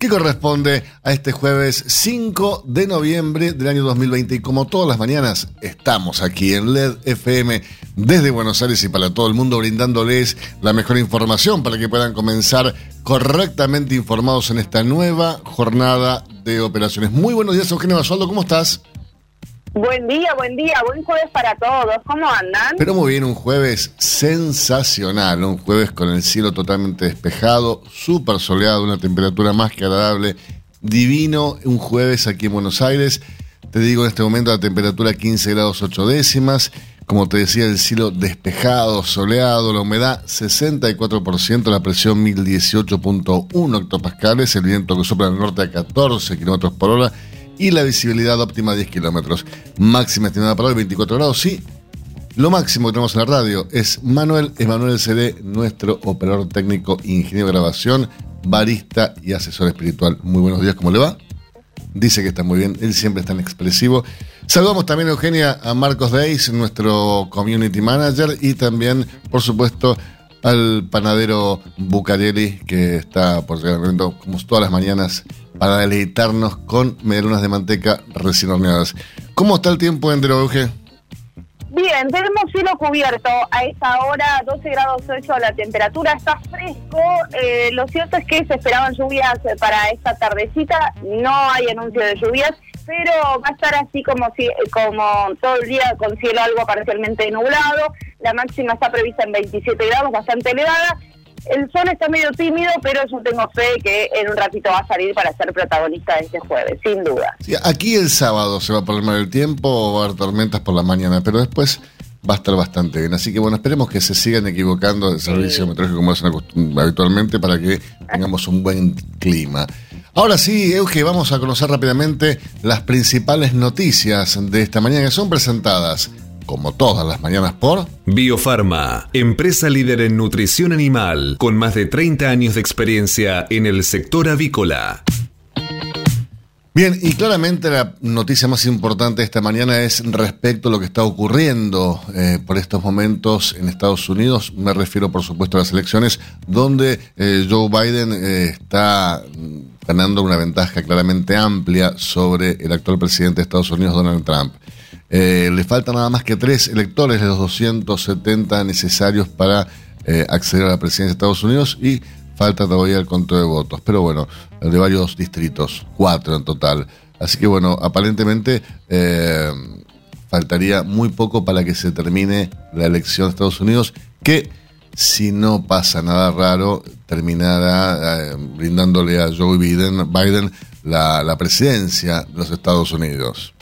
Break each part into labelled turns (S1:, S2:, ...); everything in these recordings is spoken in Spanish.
S1: que corresponde a este jueves 5 de noviembre del año 2020. Y como todas las mañanas, estamos aquí en LED FM desde Buenos Aires y para todo el mundo brindándoles la mejor información para que puedan comenzar correctamente informados en esta nueva jornada de operaciones. Muy buenos días, Eugenio Basualdo, ¿cómo estás?
S2: Buen día, buen día, buen jueves para todos. ¿Cómo andan?
S1: Pero muy bien, un jueves sensacional, un jueves con el cielo totalmente despejado, súper soleado, una temperatura más que agradable, divino, un jueves aquí en Buenos Aires. Te digo en este momento la temperatura 15 grados 8 décimas, como te decía, el cielo despejado, soleado, la humedad 64%, la presión 1018.1 hectopascales, el viento que sopla al norte a 14 kilómetros por hora y la visibilidad óptima 10 kilómetros. Máxima estimada para hoy 24 grados, sí. Lo máximo que tenemos en la radio es Manuel Emanuel CD, nuestro operador técnico, ingeniero de grabación, barista y asesor espiritual. Muy buenos días, ¿cómo le va? Dice que está muy bien, él siempre es tan expresivo. Saludamos también, Eugenia, a Marcos Deis, nuestro community manager, y también, por supuesto, al panadero Bucarelli, que está por llegar como todas las mañanas para deleitarnos con medialunas de manteca recién horneadas. ¿Cómo está el tiempo en Euge?
S2: Bien, tenemos cielo cubierto. A esta hora 12 grados 8 la temperatura está fresco. Eh, lo cierto es que se esperaban lluvias para esta tardecita. No hay anuncio de lluvias, pero va a estar así como, si, como todo el día con cielo algo parcialmente nublado. La máxima está prevista en 27 grados, bastante elevada el sol está medio tímido, pero yo tengo fe que en un ratito va a salir para ser protagonista de este jueves, sin duda.
S1: aquí el sábado se va a poner mal el tiempo o va a haber tormentas por la mañana, pero después va a estar bastante bien. Así que bueno, esperemos que se sigan equivocando del servicio meteorológico como hacen habitualmente para que tengamos un buen clima. Ahora sí, Euge, vamos a conocer rápidamente las principales noticias de esta mañana que son presentadas como todas las mañanas por
S3: Biofarma, empresa líder en nutrición animal, con más de 30 años de experiencia en el sector avícola.
S1: Bien, y claramente la noticia más importante esta mañana es respecto a lo que está ocurriendo eh, por estos momentos en Estados Unidos. Me refiero, por supuesto, a las elecciones donde eh, Joe Biden eh, está ganando una ventaja claramente amplia sobre el actual presidente de Estados Unidos, Donald Trump. Eh, le faltan nada más que tres electores de los 270 necesarios para eh, acceder a la presidencia de Estados Unidos y falta todavía el conteo de votos. Pero bueno, de varios distritos, cuatro en total. Así que bueno, aparentemente eh, faltaría muy poco para que se termine la elección de Estados Unidos, que si no pasa nada raro, terminará brindándole a Joe Biden, Biden la presidencia de los Estados Unidos.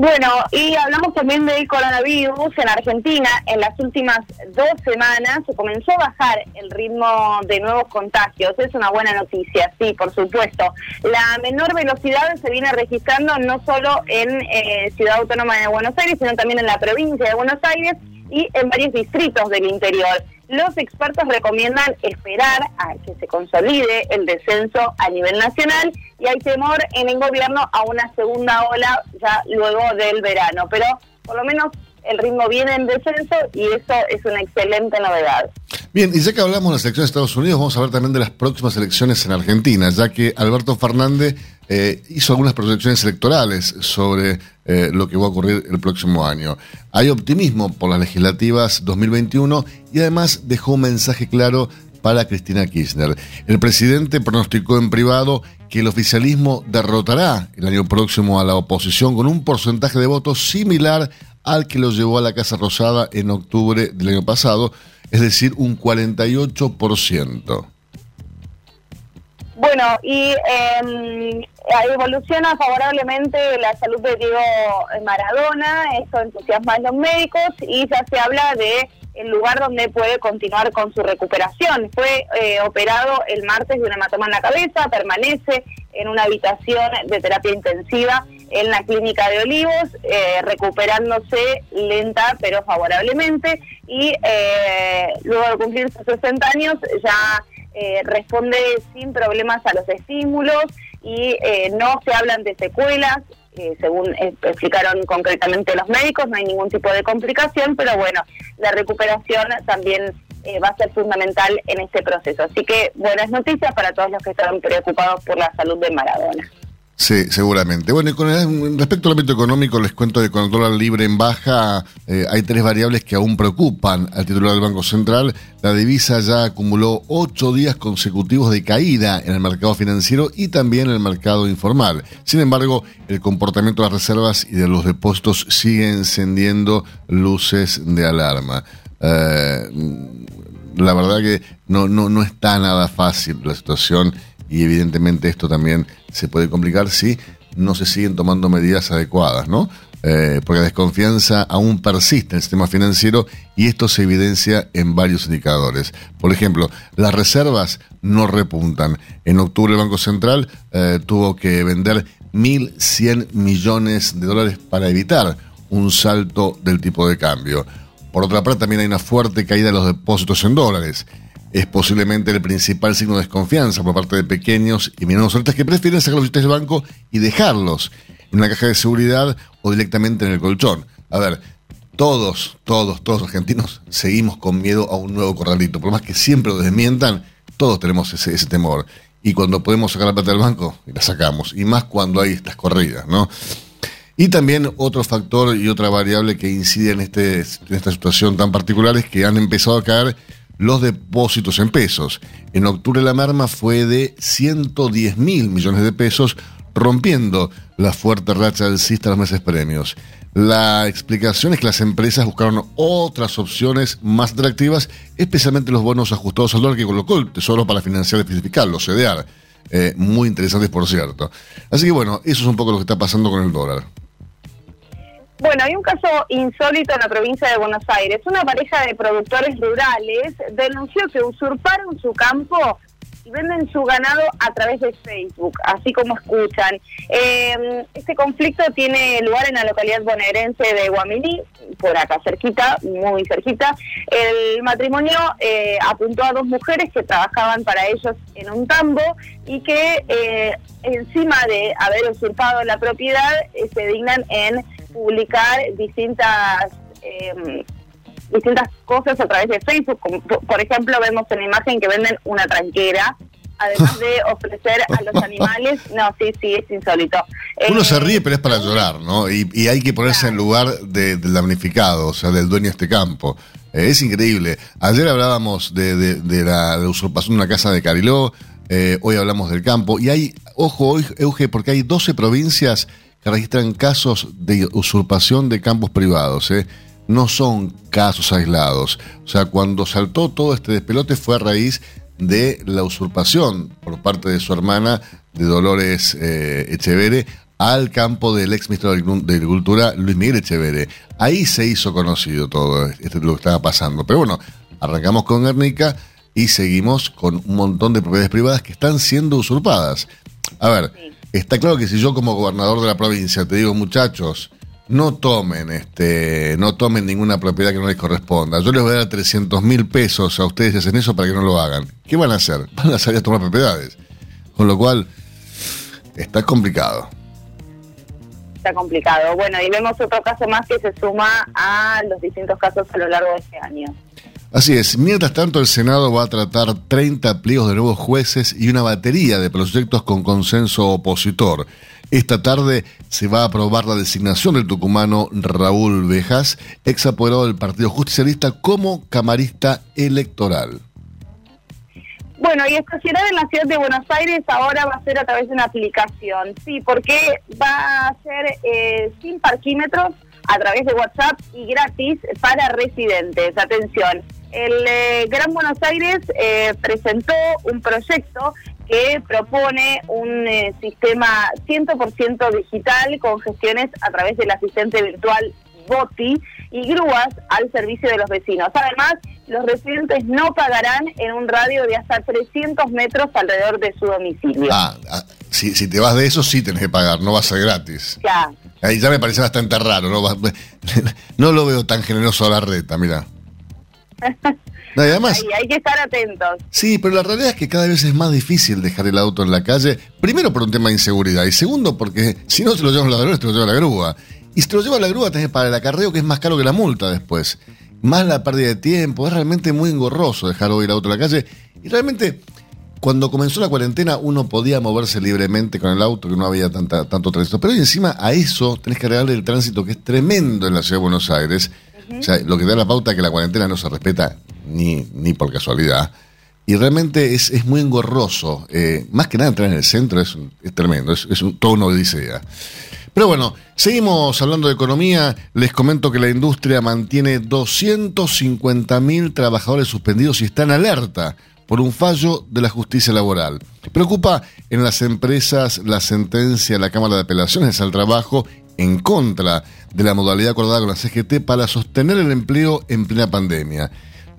S2: Bueno, y hablamos también del coronavirus en Argentina. En las últimas dos semanas se comenzó a bajar el ritmo de nuevos contagios. Es una buena noticia, sí, por supuesto. La menor velocidad se viene registrando no solo en eh, Ciudad Autónoma de Buenos Aires, sino también en la provincia de Buenos Aires y en varios distritos del interior. Los expertos recomiendan esperar a que se consolide el descenso a nivel nacional y hay temor en el gobierno a una segunda ola ya luego del verano. Pero por lo menos el ritmo viene en descenso y eso es una excelente novedad.
S1: Bien, y ya que hablamos de las elecciones de Estados Unidos, vamos a hablar también de las próximas elecciones en Argentina, ya que Alberto Fernández eh, hizo algunas proyecciones electorales sobre eh, lo que va a ocurrir el próximo año. Hay optimismo por las legislativas 2021 y además dejó un mensaje claro para Cristina Kirchner. El presidente pronosticó en privado que el oficialismo derrotará el año próximo a la oposición con un porcentaje de votos similar al que lo llevó a la Casa Rosada en octubre del año pasado, es decir, un 48%.
S2: Bueno, y eh, evoluciona favorablemente la salud de Diego Maradona, esto entusiasma a los médicos y ya se habla de el lugar donde puede continuar con su recuperación. Fue eh, operado el martes de una hematoma en la cabeza, permanece en una habitación de terapia intensiva en la clínica de Olivos, eh, recuperándose lenta pero favorablemente y eh, luego de cumplir sus 60 años ya eh, responde sin problemas a los estímulos y eh, no se hablan de secuelas, eh, según explicaron concretamente los médicos, no hay ningún tipo de complicación, pero bueno, la recuperación también va a ser fundamental en este proceso. Así que buenas noticias para todos los que están preocupados por la salud de Maradona.
S1: Sí, seguramente. Bueno, y con respecto al ámbito económico, les cuento que con el dólar libre en baja eh, hay tres variables que aún preocupan al titular del Banco Central. La divisa ya acumuló ocho días consecutivos de caída en el mercado financiero y también en el mercado informal. Sin embargo, el comportamiento de las reservas y de los depósitos sigue encendiendo luces de alarma. Eh, la verdad que no, no, no está nada fácil la situación y evidentemente esto también se puede complicar si no se siguen tomando medidas adecuadas, ¿no? Eh, porque la desconfianza aún persiste en el sistema financiero y esto se evidencia en varios indicadores. Por ejemplo, las reservas no repuntan. En octubre el Banco Central eh, tuvo que vender 1.100 millones de dólares para evitar un salto del tipo de cambio. Por otra parte, también hay una fuerte caída de los depósitos en dólares es posiblemente el principal signo de desconfianza por parte de pequeños y menores ahorita que prefieren sacar los billetes del banco y dejarlos en una caja de seguridad o directamente en el colchón. A ver, todos, todos, todos argentinos seguimos con miedo a un nuevo corralito. Por más que siempre lo desmientan, todos tenemos ese, ese temor. Y cuando podemos sacar la plata del banco, la sacamos. Y más cuando hay estas corridas, ¿no? Y también otro factor y otra variable que incide en, este, en esta situación tan particular es que han empezado a caer los depósitos en pesos. En octubre la merma fue de 110 mil millones de pesos, rompiendo la fuerte racha del CISTA a los meses premios. La explicación es que las empresas buscaron otras opciones más atractivas, especialmente los bonos ajustados al dólar que colocó el Tesoro para financiar el fiscal, los. Eh, muy interesantes, por cierto. Así que bueno, eso es un poco lo que está pasando con el dólar.
S2: Bueno, hay un caso insólito en la provincia de Buenos Aires. Una pareja de productores rurales denunció que usurparon su campo y venden su ganado a través de Facebook, así como escuchan. Eh, este conflicto tiene lugar en la localidad bonaerense de Guaminí, por acá cerquita, muy cerquita. El matrimonio eh, apuntó a dos mujeres que trabajaban para ellos en un tambo y que eh, encima de haber usurpado la propiedad se dignan en publicar distintas eh, distintas cosas a través de Facebook. por ejemplo, vemos en la imagen que venden una tranquera, además de ofrecer a los animales. No, sí, sí, es insólito.
S1: Uno se eh, ríe, pero es para llorar, ¿no? Y, hay que ponerse en lugar del damnificado, o sea, del dueño de este campo. Eh, es increíble. Ayer hablábamos de, la usurpación de una casa de Cariló, hoy hablamos del campo, y hay, ojo, Euge, porque hay 12 provincias que registran casos de usurpación de campos privados. ¿eh? No son casos aislados. O sea, cuando saltó todo este despelote fue a raíz de la usurpación por parte de su hermana, de Dolores eh, Echevere, al campo del ex ministro de Agricultura, Luis Miguel Echevere. Ahí se hizo conocido todo esto, lo que estaba pasando. Pero bueno, arrancamos con Guernica y seguimos con un montón de propiedades privadas que están siendo usurpadas. A ver, está claro que si yo como gobernador de la provincia te digo, muchachos, no tomen, este, no tomen ninguna propiedad que no les corresponda. Yo les voy a dar 300 mil pesos a ustedes y hacen eso para que no lo hagan. ¿Qué van a hacer? Van a salir a tomar propiedades. Con lo cual, está complicado.
S2: Está complicado. Bueno, y vemos otro caso más que se suma a los distintos casos a lo largo de este año.
S1: Así es. Mientras tanto, el Senado va a tratar 30 pliegos de nuevos jueces y una batería de proyectos con consenso opositor. Esta tarde se va a aprobar la designación del tucumano Raúl Bejas, ex apoderado del Partido Justicialista, como camarista electoral.
S2: Bueno, y estacionar en la ciudad de Buenos Aires ahora va a ser a través de una aplicación, sí, porque va a ser eh, sin parquímetros a través de WhatsApp y gratis para residentes. Atención, el eh, Gran Buenos Aires eh, presentó un proyecto que propone un eh, sistema 100% digital con gestiones a través del asistente virtual BOTI y grúas al servicio de los vecinos. Además, los residentes no pagarán en un radio de hasta 300 metros alrededor de su domicilio.
S1: Ah, ah si, si, te vas de eso, sí tenés que pagar, no va a ser gratis.
S2: Ya.
S1: Ahí ya me parece bastante raro, ¿no? no lo veo tan generoso a la reta, mira.
S2: No, además, hay que estar atentos.
S1: Sí, pero la realidad es que cada vez es más difícil dejar el auto en la calle. Primero por un tema de inseguridad y segundo porque si no se lo llevan la grúa, te lo lleva la grúa. Y si te lo lleva la grúa tenés para el acarreo que es más caro que la multa después. Más la pérdida de tiempo. Es realmente muy engorroso dejar hoy el auto en la calle. Y realmente cuando comenzó la cuarentena uno podía moverse libremente con el auto, que no había tanta, tanto tránsito. Pero hoy encima a eso tenés que agregarle el tránsito que es tremendo en la ciudad de Buenos Aires. Lo que da la pauta que la cuarentena no se respeta ni, ni por casualidad. Y realmente es, es muy engorroso. Eh, más que nada entrar en el centro es, es tremendo, es, es un, todo una odisea. Pero bueno, seguimos hablando de economía. Les comento que la industria mantiene 250 mil trabajadores suspendidos y está en alerta por un fallo de la justicia laboral. Preocupa en las empresas la sentencia de la Cámara de Apelaciones al Trabajo en contra de la modalidad acordada con la CGT para sostener el empleo en plena pandemia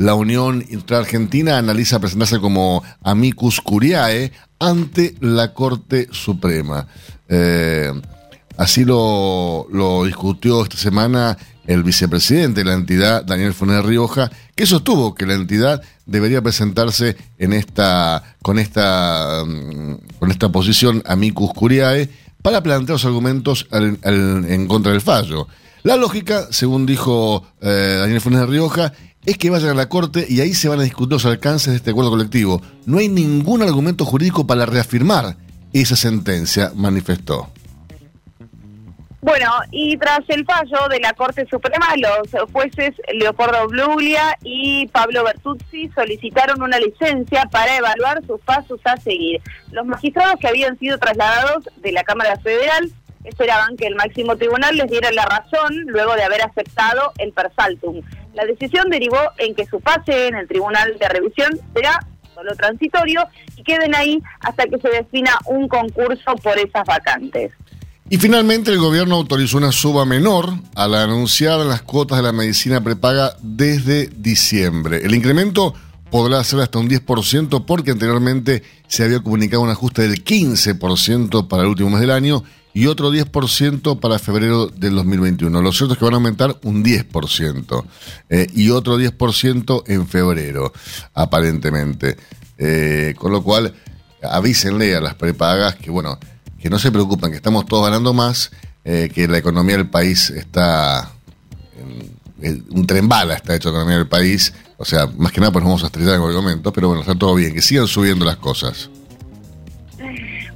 S1: la Unión Argentina analiza presentarse como amicus curiae ante la Corte Suprema. Eh, así lo, discutió esta semana el vicepresidente de la entidad, Daniel Funes Rioja, que sostuvo que la entidad debería presentarse en esta, con, esta, mm, con esta posición amicus curiae para plantear los argumentos en contra del fallo. La lógica, según dijo eh, Daniel Funes Rioja, es que vayan a la Corte y ahí se van a discutir los alcances de este acuerdo colectivo. No hay ningún argumento jurídico para reafirmar esa sentencia, manifestó.
S2: Bueno, y tras el fallo de la Corte Suprema, los jueces Leopoldo Bluglia y Pablo Bertuzzi solicitaron una licencia para evaluar sus pasos a seguir. Los magistrados que habían sido trasladados de la Cámara Federal esperaban que el máximo tribunal les diera la razón luego de haber aceptado el persaltum. La decisión derivó en que su pase en el tribunal de revisión será solo transitorio y queden ahí hasta que se defina un concurso por esas vacantes.
S1: Y finalmente el gobierno autorizó una suba menor a la anunciada en las cuotas de la medicina prepaga desde diciembre. El incremento podrá ser hasta un 10% porque anteriormente se había comunicado un ajuste del 15% para el último mes del año y otro 10% para febrero del 2021. Lo cierto es que van a aumentar un 10% eh, y otro 10% en febrero, aparentemente. Eh, con lo cual, avísenle a las prepagas que, bueno, que no se preocupen, que estamos todos ganando más, eh, que la economía del país está... un tren bala está hecho la economía del país. O sea, más que nada, pues nos vamos a estrellar en algún momento, pero bueno, está todo bien, que sigan subiendo las cosas.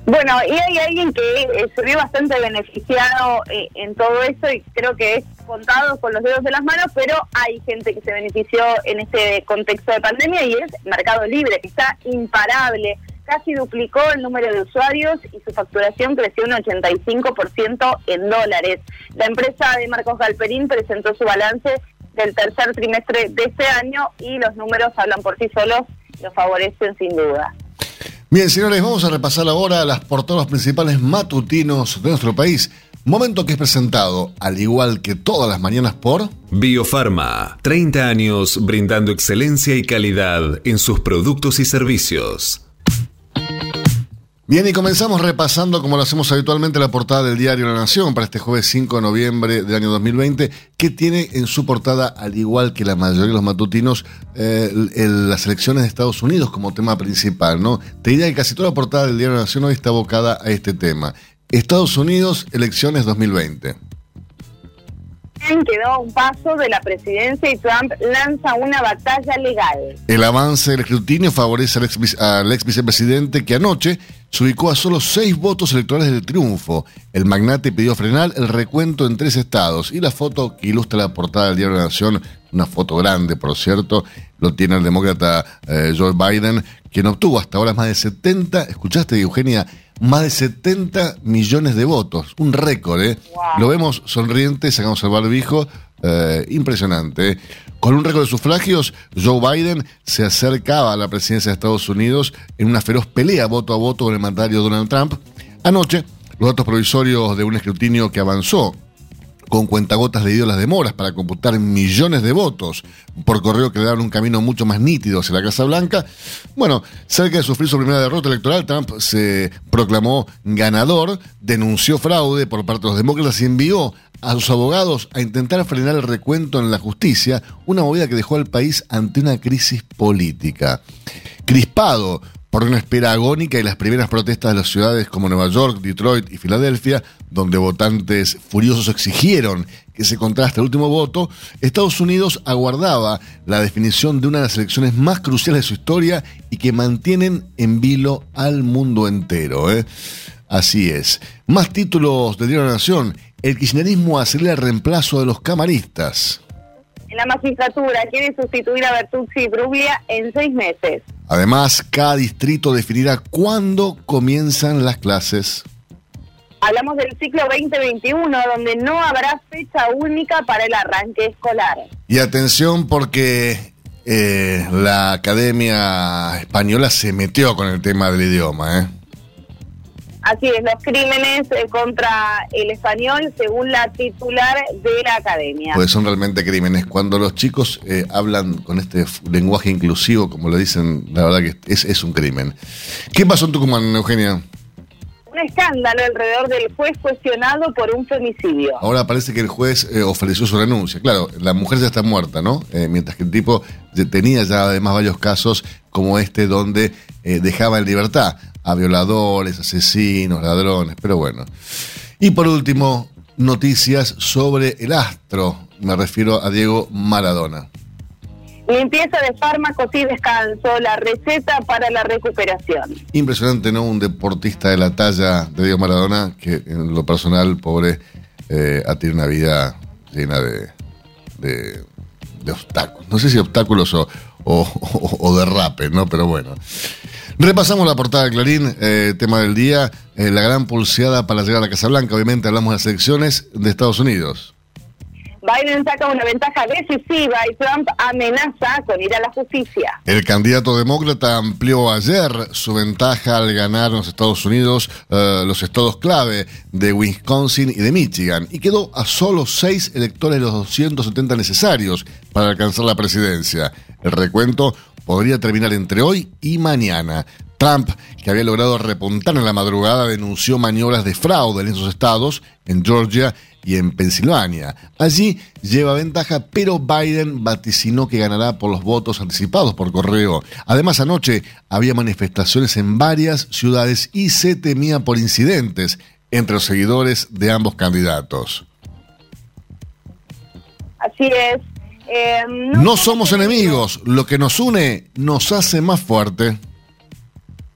S2: Bueno, y hay alguien que eh, bastante beneficiado eh, en todo esto y creo que es contado con los dedos de las manos, pero hay gente que se benefició en este contexto de pandemia y es Mercado Libre, que está imparable. Casi duplicó el número de usuarios y su facturación creció un 85% en dólares. La empresa de Marcos Galperín presentó su balance del tercer trimestre de este año y los números hablan por sí solos, lo favorecen sin duda.
S1: Bien, señores, vamos a repasar ahora las portadas principales matutinos de nuestro país. Momento que es presentado, al igual que todas las mañanas, por
S3: Biofarma. 30 años brindando excelencia y calidad en sus productos y servicios.
S1: Bien, y comenzamos repasando, como lo hacemos habitualmente, la portada del diario La Nación para este jueves 5 de noviembre del año 2020, que tiene en su portada, al igual que la mayoría de los matutinos, eh, las elecciones de Estados Unidos como tema principal, ¿no? Te diría que casi toda la portada del diario La Nación hoy está abocada a este tema. Estados Unidos, elecciones 2020
S2: quedó a un paso de la presidencia y Trump lanza una batalla legal.
S1: El avance del escrutinio favorece al ex, vicepresidente que anoche se ubicó a solo seis votos electorales del triunfo. El magnate pidió frenar el recuento en tres estados y la foto que ilustra la portada del diario de la Nación, una foto grande por cierto, lo tiene el demócrata eh, Joe Biden, quien obtuvo hasta ahora más de 70, escuchaste Eugenia, más de 70 millones de votos. Un récord, ¿eh? Lo vemos sonriente, sacamos el barbijo. Eh, impresionante. Con un récord de sufragios, Joe Biden se acercaba a la presidencia de Estados Unidos en una feroz pelea voto a voto con el mandatario Donald Trump. Anoche, los datos provisorios de un escrutinio que avanzó con cuentagotas debido a las demoras para computar millones de votos por correo que le daban un camino mucho más nítido hacia la Casa Blanca. Bueno, cerca de sufrir su primera derrota electoral, Trump se proclamó ganador, denunció fraude por parte de los demócratas y envió a sus abogados a intentar frenar el recuento en la justicia, una movida que dejó al país ante una crisis política. Crispado por una espera agónica y las primeras protestas de las ciudades como Nueva York, Detroit y Filadelfia, donde votantes furiosos exigieron que se contraste el último voto, Estados Unidos aguardaba la definición de una de las elecciones más cruciales de su historia y que mantienen en vilo al mundo entero. ¿eh? Así es. Más títulos de Diario de la Nación. El kirchnerismo acelera el reemplazo de los camaristas.
S2: En la magistratura quiere sustituir a Bertuzzi y Bruglia en seis meses.
S1: Además, cada distrito definirá cuándo comienzan las clases.
S2: Hablamos del ciclo 2021, donde no habrá fecha única para el arranque escolar.
S1: Y atención porque eh, la Academia Española se metió con el tema del idioma. ¿eh?
S2: Así es, los crímenes eh, contra el español, según la titular de la academia.
S1: Pues son realmente crímenes. Cuando los chicos eh, hablan con este lenguaje inclusivo, como le dicen, la verdad que es, es un crimen. ¿Qué pasó en Tucumán, Eugenia?
S2: un escándalo alrededor del juez cuestionado por un femicidio.
S1: Ahora parece que el juez eh, ofreció su renuncia. Claro, la mujer ya está muerta, ¿no? Eh, mientras que el tipo tenía ya además varios casos como este donde dejaba en libertad a violadores, asesinos, ladrones, pero bueno. Y por último, noticias sobre el astro. Me refiero a Diego Maradona.
S2: Limpieza de fármacos y descanso, la receta para la recuperación.
S1: Impresionante, ¿no? Un deportista de la talla de Diego Maradona, que en lo personal, pobre, eh, ha tenido una vida llena de, de, obstáculos. No sé si obstáculos o, o, derrape, ¿no? Pero bueno. Repasamos la portada de Clarín, eh, tema del día, eh, la gran pulseada para llegar a la Casa Blanca. Obviamente hablamos de las elecciones de Estados Unidos.
S2: Biden saca una ventaja decisiva y Trump amenaza con ir a la justicia.
S1: El candidato demócrata amplió ayer su ventaja al ganar en los Estados Unidos eh, los estados clave de Wisconsin y de Michigan y quedó a solo seis electores de los 270 necesarios para alcanzar la presidencia. El recuento podría terminar entre hoy y mañana. Trump, que había logrado repuntar en la madrugada, denunció maniobras de fraude en esos estados, en Georgia y en Pensilvania. Allí lleva ventaja, pero Biden vaticinó que ganará por los votos anticipados por correo. Además, anoche había manifestaciones en varias ciudades y se temía por incidentes entre los seguidores de ambos candidatos.
S2: Así es.
S1: Eh, no somos enemigos, lo que nos une nos hace más fuerte.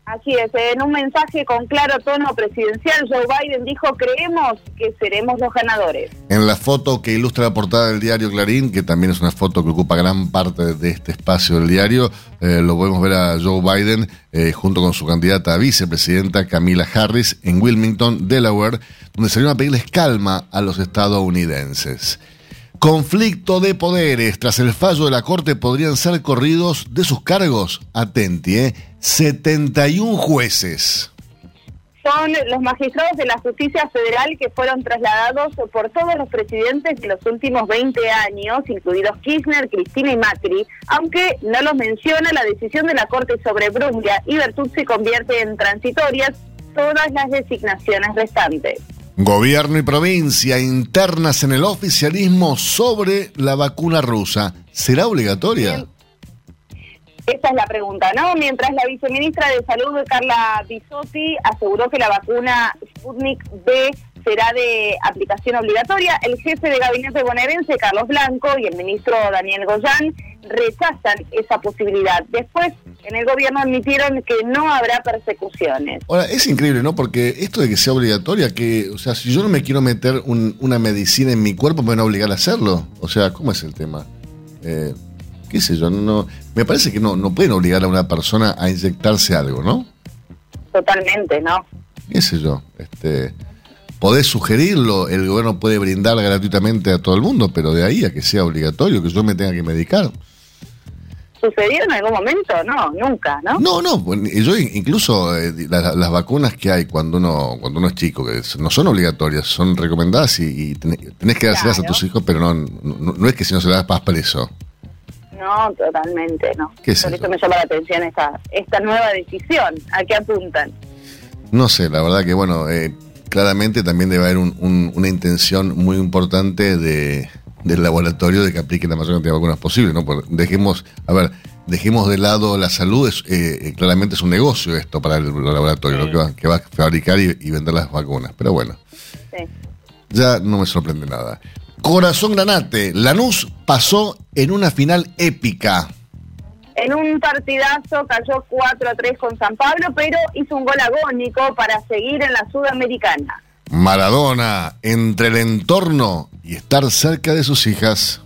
S2: Así es, en un mensaje con claro tono presidencial, Joe Biden dijo, creemos que seremos los ganadores.
S1: En la foto que ilustra la portada del diario Clarín, que también es una foto que ocupa gran parte de este espacio del diario, eh, lo podemos ver a Joe Biden eh, junto con su candidata a vicepresidenta Camila Harris en Wilmington, Delaware, donde salieron a pedirles calma a los estadounidenses. Conflicto de poderes. Tras el fallo de la Corte podrían ser corridos de sus cargos. Atenti, ¿eh? 71 jueces.
S2: Son los magistrados de la justicia federal que fueron trasladados por todos los presidentes de los últimos 20 años, incluidos Kirchner, Cristina y Macri, aunque no los menciona la decisión de la Corte sobre Bruglia y se convierte en transitorias todas las designaciones restantes.
S1: Gobierno y provincia internas en el oficialismo sobre la vacuna rusa. ¿Será obligatoria?
S2: Esa es la pregunta, ¿no? Mientras la viceministra de Salud, Carla Bisotti, aseguró que la vacuna Sputnik B será de aplicación obligatoria, el jefe de gabinete bonaerense, Carlos Blanco, y el ministro Daniel Goyán rechazan esa posibilidad. Después, en el gobierno admitieron que no habrá persecuciones.
S1: Ahora, es increíble, ¿no? Porque esto de que sea obligatoria, que, o sea, si yo no me quiero meter una medicina en mi cuerpo, me van a obligar a hacerlo. O sea, ¿cómo es el tema? Eh, qué sé yo, no, me parece que no, no pueden obligar a una persona a inyectarse algo, ¿no?
S2: Totalmente, ¿no?
S1: qué sé yo, este, podés sugerirlo, el gobierno puede brindar gratuitamente a todo el mundo, pero de ahí a que sea obligatorio, que yo me tenga que medicar.
S2: ¿Sucedió en algún momento? No, nunca, ¿no? No,
S1: no, yo incluso eh, las vacunas que hay cuando uno cuando uno es chico, que no son obligatorias, son recomendadas y, tenés, que dárselas a tus hijos, pero no, no, es que si no se las das vas preso.
S2: No, totalmente, no. Por eso me llama la atención esta, esta nueva decisión. ¿A qué apuntan?
S1: No sé, la verdad que, bueno, eh, claramente también debe haber una intención muy importante de, del laboratorio de que aplique la mayor cantidad de vacunas posible. ¿no? dejemos, a ver, dejemos de lado la salud, es, eh, eh, claramente es un negocio esto para el, laboratorio, lo que va, que va a fabricar y, vender las vacunas. Pero bueno, ya no me sorprende nada. Corazón Granate, Lanús pasó en una final épica.
S2: En un partidazo cayó 4 a 3 con San Pablo, pero hizo un gol agónico para seguir en la Sudamericana.
S1: Maradona, entre el entorno y estar cerca de sus hijas.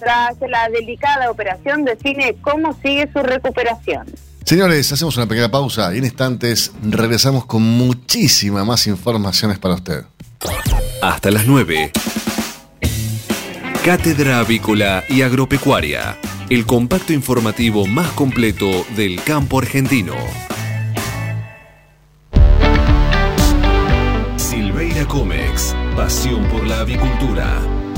S2: Tras la delicada operación, define cómo sigue su recuperación.
S1: Señores, hacemos una pequeña pausa y en instantes regresamos con muchísimas más informaciones para usted.
S3: Hasta las 9. Cátedra Avícola y Agropecuaria, el compacto informativo más completo del campo argentino. Silveira Comex, pasión por la avicultura.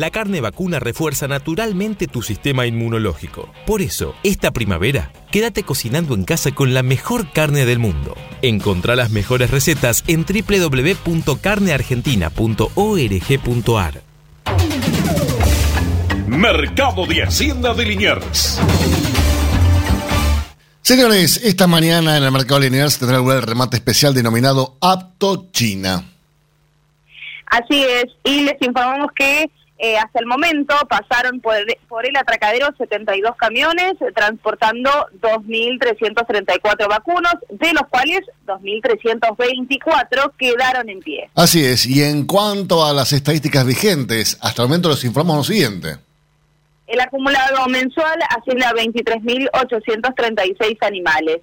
S4: La carne vacuna refuerza naturalmente tu sistema inmunológico. Por eso, esta primavera, quédate cocinando en casa con la mejor carne del mundo. Encontrá las mejores recetas en www.carneargentina.org.ar.
S5: Mercado de Hacienda de Liniers.
S1: Señores, esta mañana en el Mercado de Liniers tendrá lugar el remate especial denominado Apto China.
S2: Así es, y les informamos que eh, hasta el momento pasaron por, por, el atracadero 72 camiones eh, transportando 2.334 vacunos, de los cuales 2.324 quedaron en pie.
S1: Así es, y en cuanto a las estadísticas vigentes, hasta el momento les informamos lo siguiente.
S2: El acumulado mensual asciende a 23.836 animales.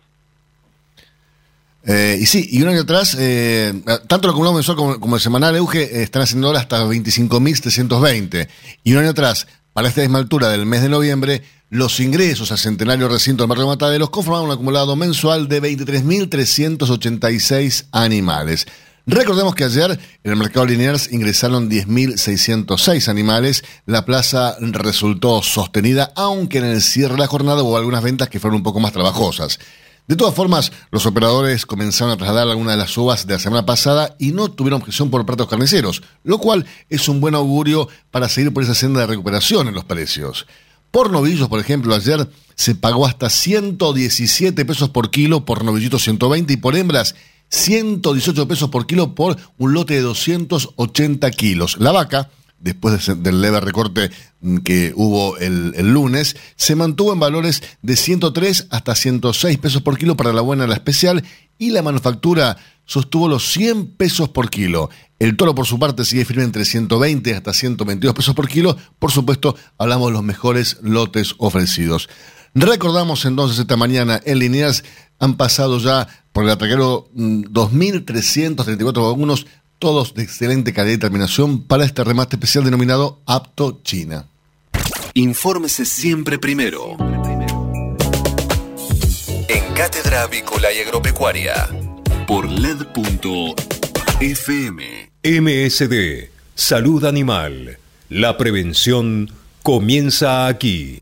S1: Eh, y sí, y un año atrás, eh, tanto el acumulado mensual como, el semanal Euge eh, están haciendo ahora hasta 25.720. Y un año atrás, para esta misma altura del mes de noviembre, los ingresos al centenario recinto del barrio de Mataderos conformaban un acumulado mensual de 23.386 animales. Recordemos que ayer en el mercado lineal ingresaron 10.606 animales. La plaza resultó sostenida, aunque en el cierre de la jornada hubo algunas ventas que fueron un poco más trabajosas. De todas formas, los operadores comenzaron a trasladar algunas de las uvas de la semana pasada y no tuvieron objeción por platos carniceros, lo cual es un buen augurio para seguir por esa senda de recuperación en los precios. Por novillos, por ejemplo, ayer se pagó hasta 117 pesos por kilo por novillito 120 y por hembras 118 pesos por kilo por un lote de 280 kilos. La vaca después del leve recorte que hubo el, lunes, se mantuvo en valores de 103 hasta 106 pesos por kilo para la buena la especial y la manufactura sostuvo los 100 pesos por kilo. El toro, por su parte, sigue firme entre 120 hasta 122 pesos por kilo. Por supuesto, hablamos de los mejores lotes ofrecidos. Recordamos entonces esta mañana en líneas han pasado ya por el ataquero 2.334 mm, vacunos todos de excelente calidad y terminación para este remate especial denominado Apto China.
S3: Infórmese siempre primero. En Cátedra Avícola y Agropecuaria. Por LED.fm.
S5: MSD. Salud Animal. La prevención comienza aquí.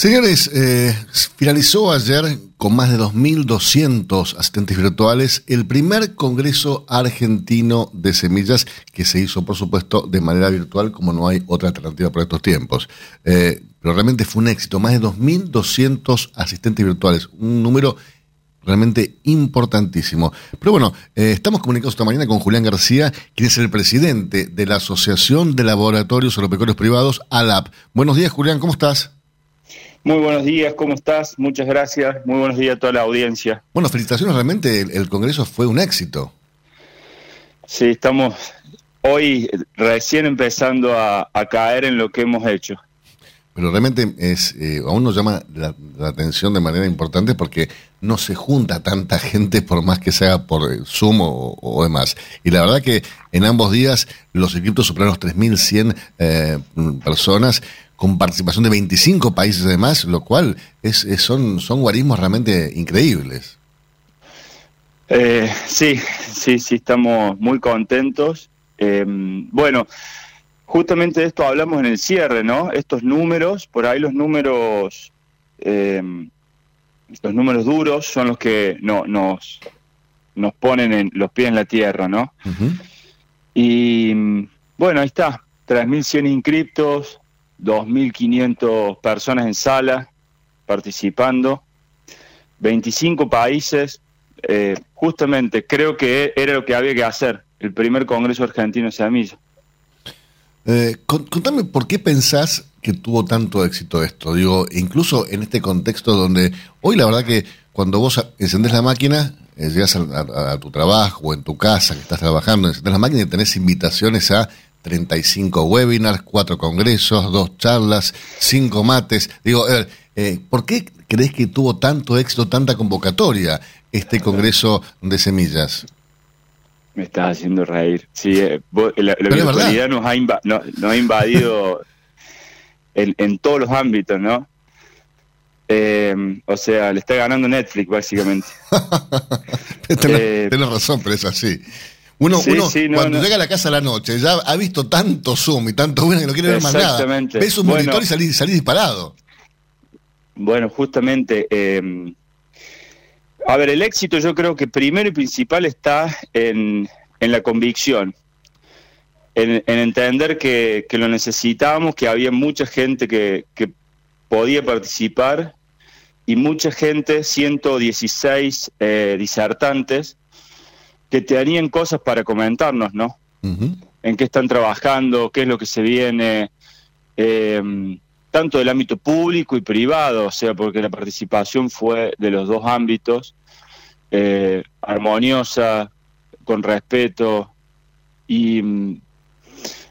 S1: Señores, eh, finalizó ayer con más de 2.200 asistentes virtuales el primer Congreso Argentino de Semillas que se hizo, por supuesto, de manera virtual, como no hay otra alternativa por estos tiempos. Eh, pero realmente fue un éxito, más de 2.200 asistentes virtuales, un número realmente importantísimo. Pero bueno, eh, estamos comunicados esta mañana con Julián García, quien es el presidente de la Asociación de Laboratorios Agropecuarios Privados, ALAP. Buenos días, Julián, ¿cómo estás?
S6: Muy buenos días, ¿cómo estás? Muchas gracias. Muy buenos días a toda la audiencia.
S1: Bueno, felicitaciones, realmente el, Congreso fue un éxito.
S6: Sí, estamos hoy recién empezando a, caer en lo que hemos hecho.
S1: Pero realmente es eh, aún nos llama la, atención de manera importante porque no se junta tanta gente por más que sea por eh, Zoom o, demás. Y la verdad que en ambos días los equipos superaron los 3.100 eh, personas con participación de 25 países además, lo cual es, son, son guarismos realmente increíbles.
S6: Eh, sí, sí, sí, estamos muy contentos. Eh, bueno, justamente de esto hablamos en el cierre, ¿no? Estos números, por ahí los números, eh, los números duros son los que no, nos, nos ponen en, los pies en la tierra, ¿no? Y bueno, ahí está, 3.100 inscriptos, 2.500 personas en sala participando, 25 países. Eh, justamente creo que era lo que había que hacer, el primer Congreso Argentino de Semilla.
S1: Eh, contame por qué pensás que tuvo tanto éxito esto. Digo, incluso en este contexto donde hoy la verdad que cuando vos encendés la máquina, eh, llegas a, tu trabajo o en tu casa que estás trabajando, encendés la máquina y tenés invitaciones a 35 webinars, 4 congresos, 2 charlas, 5 mates. Digo, eh, ¿por qué crees que tuvo tanto éxito, tanta convocatoria este congreso de semillas?
S6: Me estás haciendo reír. Sí, eh, la, virtualidad nos ha, ha invadido en, todos los ámbitos, ¿no? Eh, o sea, le está ganando Netflix, básicamente.
S1: Tienes razón, pero es así. Uno, cuando llega a la casa a la noche, ya ha visto tanto Zoom y tanto bueno que no quiere ver más nada. Ves un monitor y salís, disparado.
S6: Bueno, justamente. Eh, a ver, el éxito yo creo que primero y principal está en, la convicción, en, entender que, lo necesitábamos, que había mucha gente que, que podía participar y mucha gente, 116 eh, disertantes, que tenían cosas para comentarnos, ¿no? En qué están trabajando, qué es lo que se viene, eh, tanto del ámbito público y privado, o sea, porque la participación fue de los dos ámbitos, eh, armoniosa, con respeto, y mm,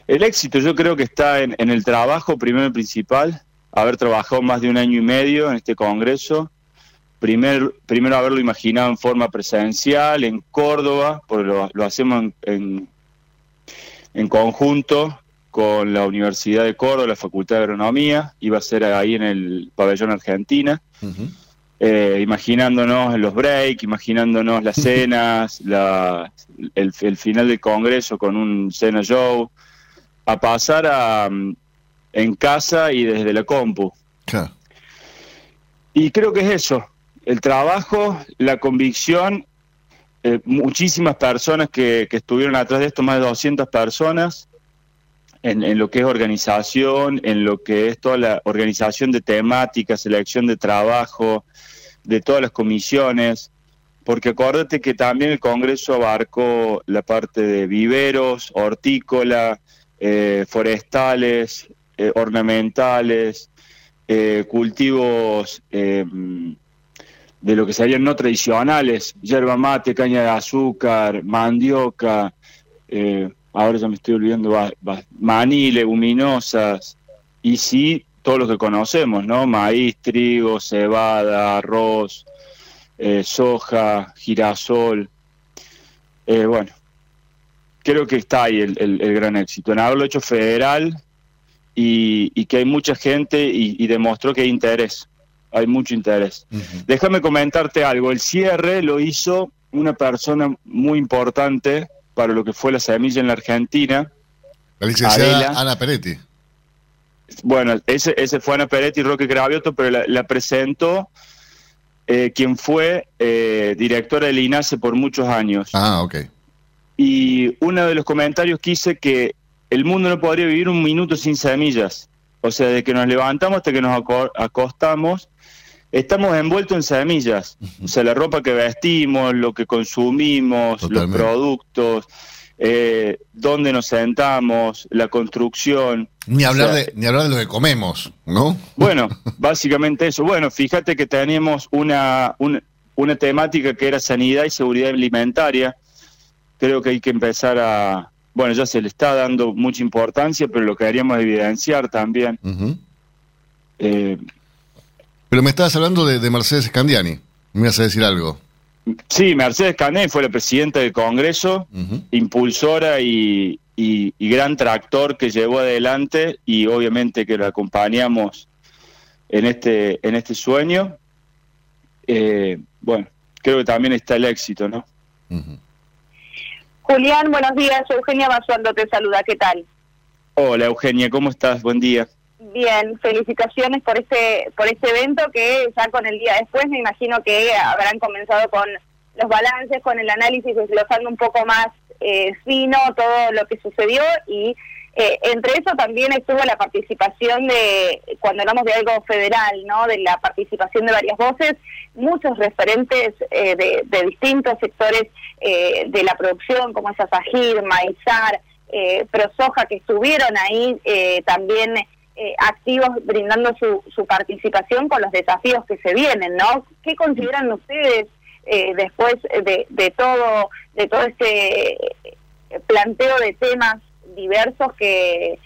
S6: el éxito yo creo que está en, en el trabajo primero y principal, haber trabajado más de un año y medio en este Congreso, Primer, primero haberlo imaginado en forma presencial en Córdoba, porque lo, hacemos en, en, conjunto con la Universidad de Córdoba, la Facultad de Agronomía, iba a ser ahí en el pabellón Argentina, eh, imaginándonos los breaks, imaginándonos las cenas, la, el, final del Congreso con un cena show, a pasar a, en casa y desde la compu. Y creo que es eso, el trabajo, la convicción, eh, muchísimas personas que, estuvieron atrás de esto, más de 200 personas, en, lo que es organización, en lo que es toda la organización de temáticas, selección de trabajo, de todas las comisiones, porque acuérdate que también el Congreso abarcó la parte de viveros, hortícola, eh, forestales, eh, ornamentales, cultivos de lo que serían no tradicionales, yerba mate, caña de azúcar, mandioca, eh, ahora ya me estoy olvidando, maní, leguminosas, y sí, todo lo que conocemos, ¿no? Maíz, trigo, cebada, arroz, eh, soja, girasol. Eh, bueno, creo que está ahí el, el- el gran éxito, en haberlo hecho federal y, y que hay mucha gente y, y demostró que hay interés, hay mucho interés. Déjame comentarte algo, el cierre lo hizo una persona muy importante para lo que fue la semilla en la Argentina.
S1: La licenciada
S6: Adela.
S1: Ana Peretti.
S6: Bueno, ese, ese fue Ana Peretti y Roque Gravioto, pero la, la presentó eh, quien fue eh, directora del INASE por muchos años.
S1: Ah, ok.
S6: Y uno de los comentarios que hice que el mundo no podría vivir un minuto sin semillas. O sea, de que nos levantamos hasta que nos aco- acostamos, estamos envueltos en semillas. O sea, la ropa que vestimos, lo que consumimos,
S1: Totalmente.
S6: los productos, eh, dónde nos sentamos, la construcción.
S1: Ni hablar,
S6: O sea,
S1: de, ni hablar de lo que comemos, ¿no?
S6: bueno, básicamente eso. Bueno, fíjate que teníamos una, un- una temática que era sanidad y seguridad alimentaria. Creo que hay que empezar a... Bueno, ya se le está dando mucha importancia, pero lo queríamos evidenciar también.
S1: Ujú.
S6: Eh,
S1: Pero me estabas hablando de, de Mercedes Scandiani. Me ibas a decir algo.
S6: sí, Mercedes Cané fue la presidenta del Congreso, impulsora y, y- y gran tractor que llevó adelante y obviamente que lo acompañamos en este, en este sueño. Eh, bueno, creo que también está el éxito, ¿no?
S2: Julián, buenos días. Eugenia Basualdo te saluda. ¿Qué tal?
S6: Hola Eugenia, ¿cómo estás? Buen día.
S2: Bien, felicitaciones por este por este evento que ya con el día después me imagino que habrán comenzado con los balances, con el análisis, desglosando un poco más eh, fino todo lo que sucedió y eh, entre eso también estuvo la participación de, cuando hablamos de algo federal, ¿no? de la participación de varias voces, muchos referentes eh, de, de distintos sectores eh, de la producción, como es Asajir, Maizar, eh, Prosoja, que estuvieron ahí eh, también eh, activos brindando su, su participación con los desafíos que se vienen, ¿no? ¿Qué consideran ustedes eh, después de, de todo de todo este planteo de temas diversos que,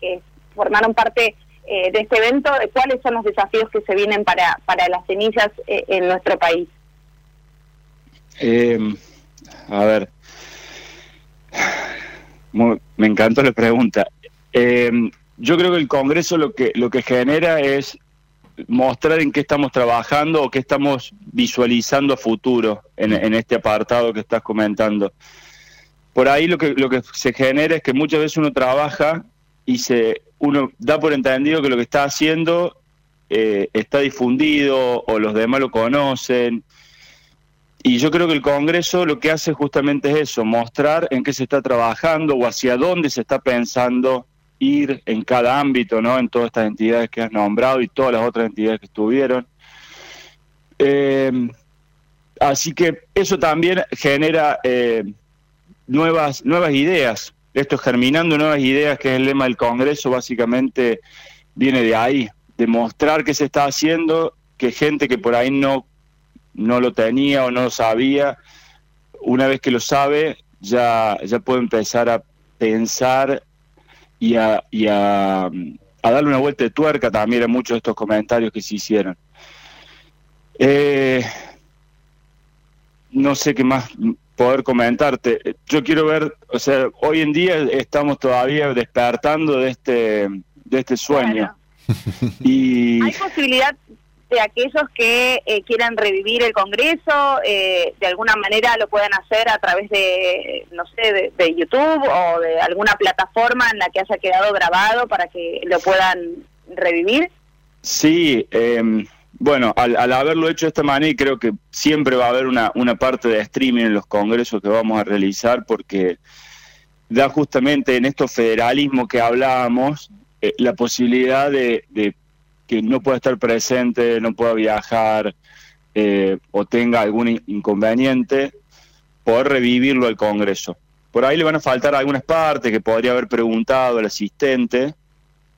S2: que formaron parte eh, de este evento? de ¿Cuáles son los desafíos que se vienen para, para las semillas eh, en nuestro país?
S6: A ver, me encantó la pregunta. Yo creo que el Congreso lo que lo que genera es mostrar en qué estamos trabajando o qué estamos visualizando a futuro en, en este apartado que estás comentando. Por ahí lo que lo que se genera es que muchas veces uno trabaja y se uno da por entendido que lo que está haciendo eh, está difundido o los demás lo conocen y yo creo que el Congreso lo que hace justamente es eso, mostrar en qué se está trabajando o hacia dónde se está pensando ir en cada ámbito, ¿no? En todas estas entidades que has nombrado y todas las otras entidades que estuvieron. Eh, así que eso también genera eh, nuevas, nuevas ideas. Esto germinando nuevas ideas, que es el lema del Congreso, básicamente viene de ahí, de mostrar qué se está haciendo, que gente que por ahí no no lo tenía o no lo sabía, una vez que lo sabe, ya, ya puede empezar a pensar y a, y a, a darle una vuelta de tuerca también a muchos de estos comentarios que se hicieron. Eh, no sé qué más poder comentarte. Yo quiero ver, o sea, hoy en día estamos todavía despertando de este, de este sueño. Y
S2: ¿Hay posibilidad de aquellos que eh, quieran revivir el Congreso, eh, de alguna manera lo puedan hacer a través de, no sé, de, YouTube o de alguna plataforma en la que haya quedado grabado para que lo puedan revivir?
S6: Sí, eh, bueno, al, al haberlo hecho de esta manera, creo que siempre va a haber una, una parte de streaming en los congresos que vamos a realizar, porque da justamente en estos federalismos que hablábamos eh, la posibilidad de que no pueda estar presente, no pueda viajar eh, o tenga algún in- inconveniente, poder revivirlo al Congreso. Por ahí le van a faltar algunas partes que podría haber preguntado el asistente,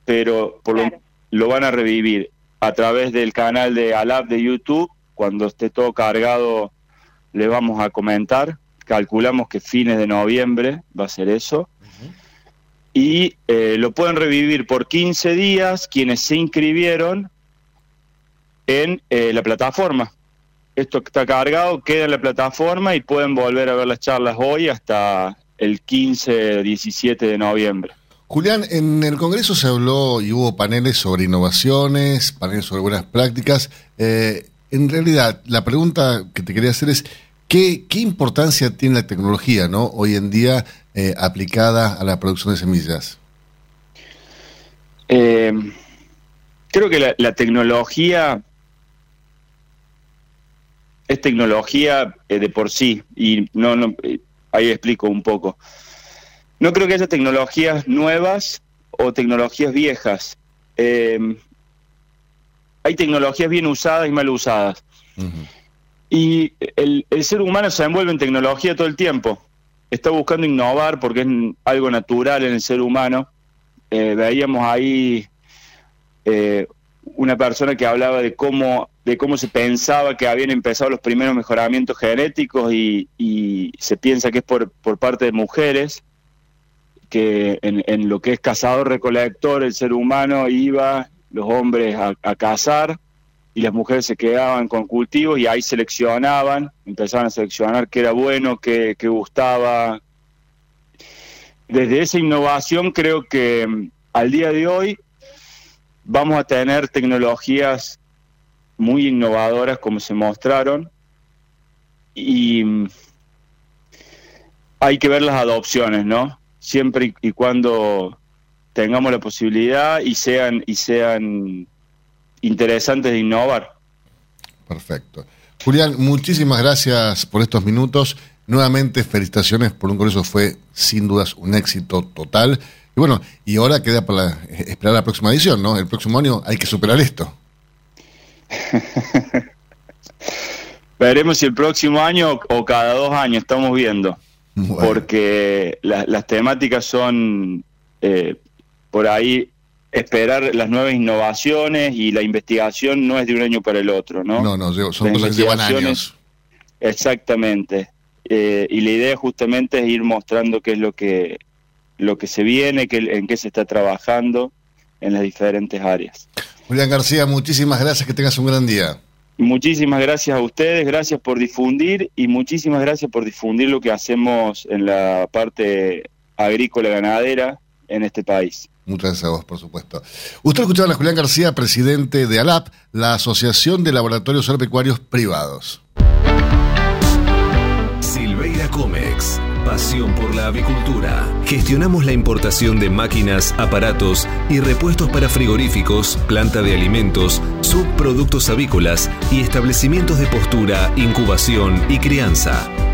S6: pero por lo, lo van a revivir a través del canal de Alab de YouTube. Cuando esté todo cargado, le vamos a comentar. Calculamos que fines de noviembre va a ser eso. Y eh, lo pueden revivir por 15 días quienes se inscribieron en eh, la plataforma. Esto está cargado, queda en la plataforma y pueden volver a ver las charlas hoy hasta el 15-17 de noviembre.
S1: Julián, en el Congreso se habló y hubo paneles sobre innovaciones, paneles sobre buenas prácticas. Eh, en realidad, la pregunta que te quería hacer es, ¿qué, qué importancia tiene la tecnología ¿no? hoy en día eh, aplicada a la producción de semillas?
S6: Eh, creo que la, la tecnología es tecnología eh, de por sí y no, no eh, ahí explico un poco. No creo que haya tecnologías nuevas o tecnologías viejas. Eh, hay tecnologías bien usadas y mal usadas. Y el, el ser humano se envuelve en tecnología todo el tiempo. Está buscando innovar porque es algo natural en el ser humano. Eh, veíamos ahí eh, una persona que hablaba de cómo de cómo se pensaba que habían empezado los primeros mejoramientos genéticos y, se piensa que es por, por parte de mujeres, que en, lo que es cazador-recolector el ser humano iba, los hombres a cazar y las mujeres se quedaban con cultivos y ahí seleccionaban, empezaban a seleccionar qué era bueno, qué, qué gustaba. Desde esa innovación creo que mm, al día de hoy vamos a tener tecnologías muy innovadoras como se mostraron y mm, hay que ver las adopciones, ¿no? Siempre y, y cuando tengamos la posibilidad y sean y sean interesantes de innovar.
S1: Perfecto. Julián, muchísimas gracias por estos minutos. Nuevamente, felicitaciones por un congreso. Fue sin dudas un éxito total. Y bueno, y ahora queda para esperar la próxima edición, ¿no? El próximo año hay que superar esto.
S6: Veremos si el próximo año o cada dos años estamos viendo. Bueno. Porque la, las temáticas son eh, por ahí esperar las nuevas innovaciones y la investigación no es de un año para el otro, ¿no?
S1: No, no, son cosas que llevan años.
S6: Exactamente. Eh, y la idea justamente es ir mostrando qué es lo que lo que se viene, que, en qué se está trabajando en las diferentes áreas.
S1: Julián García, muchísimas gracias, que tengas un gran día.
S6: Muchísimas gracias a ustedes, gracias por difundir y muchísimas gracias por difundir lo que hacemos en la parte agrícola ganadera en este país.
S1: Muchas gracias a vos, por supuesto. Usted escuchaba a Julián García, presidente de ALAP, la Asociación de Laboratorios Agropecuarios Privados.
S3: Silveira Comex. Pasión por la avicultura. Gestionamos la importación de máquinas, aparatos y repuestos para frigoríficos, planta de alimentos, subproductos avícolas y establecimientos de postura, incubación y crianza.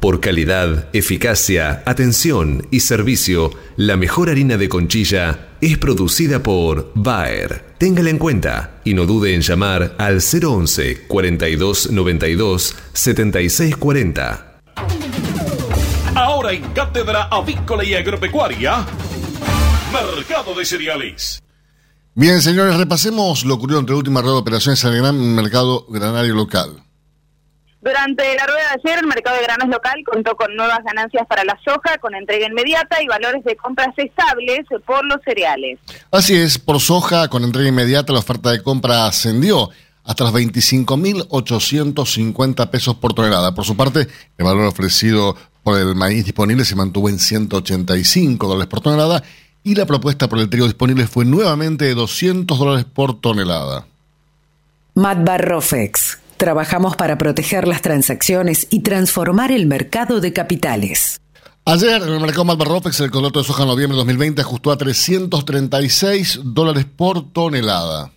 S3: Por calidad, eficacia, atención y servicio, la mejor harina de conchilla es producida por Bayer. Téngala en cuenta y no dude en llamar al 011 42 92 76 40.
S5: Ahora en Cátedra Avícola y Agropecuaria, Mercado de Cereales.
S1: Bien, señores, repasemos lo ocurrido entre la última rueda de operaciones en el gran mercado granario local.
S2: Durante la rueda de ayer, el mercado de granos local contó con nuevas ganancias para la soja, con entrega inmediata y valores de compras estables por los cereales.
S1: Así es, por soja, con entrega inmediata, la oferta de compra ascendió hasta los 25.850 pesos por tonelada. Por su parte, el valor ofrecido por el maíz disponible se mantuvo en 185 dólares por tonelada y la propuesta por el trigo disponible fue nuevamente de 200 dólares por tonelada.
S7: Matbarrofex. Trabajamos para proteger las transacciones y transformar el mercado de capitales.
S1: Ayer en el mercado Malbarrofex el contrato de soja en noviembre de 2020 ajustó a 336 dólares por tonelada.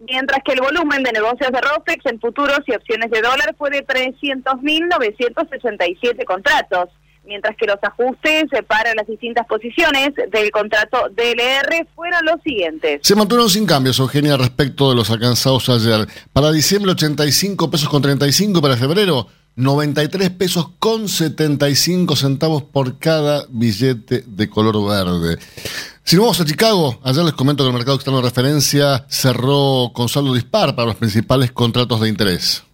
S2: Mientras que el volumen de negocios de ROFEX en futuros y opciones de dólar fue de 300.967 contratos. Mientras que los ajustes para las distintas posiciones del contrato DLR fueron los siguientes.
S1: Se mantuvieron sin cambios, Eugenia, respecto de los alcanzados ayer. Para diciembre 85 pesos con 35, para febrero 93 pesos con 75 centavos por cada billete de color verde. Si vamos a Chicago, ayer les comento que el mercado externo de referencia cerró con saldo dispar para los principales contratos de interés.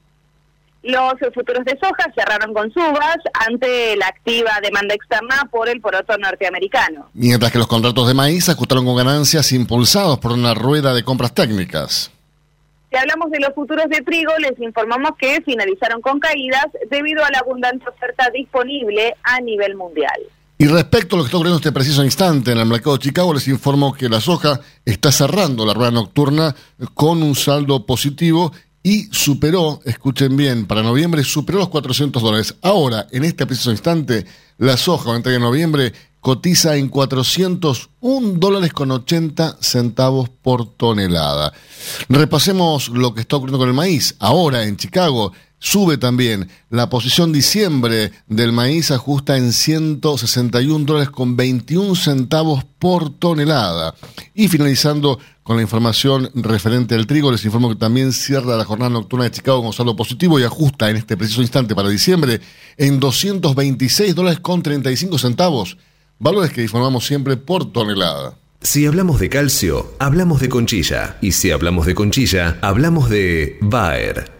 S2: Los futuros de soja cerraron con subas ante la activa demanda externa por el poroto norteamericano.
S1: Mientras que los contratos de maíz ajustaron con ganancias impulsados por una rueda de compras técnicas.
S2: Si hablamos de los futuros de trigo, les informamos que finalizaron con caídas debido a la abundante oferta disponible a nivel mundial.
S1: Y respecto a lo que está ocurriendo en este preciso instante en el mercado de Chicago, les informo que la soja está cerrando la rueda nocturna con un saldo positivo y superó, escuchen bien, para noviembre superó los 400 dólares. Ahora, en este preciso instante, la soja, en noviembre, cotiza en 401 dólares con 80 centavos por tonelada. Repasemos lo que está ocurriendo con el maíz. Ahora, en Chicago, Sube también la posición diciembre del maíz ajusta en 161 dólares con 21 centavos por tonelada. Y finalizando con la información referente al trigo, les informo que también cierra la jornada nocturna de Chicago con saldo positivo y ajusta en este preciso instante para diciembre en 226 dólares con 35 centavos. Valores que informamos siempre por tonelada.
S3: Si hablamos de calcio, hablamos de conchilla. Y si hablamos de conchilla, hablamos de Bayer.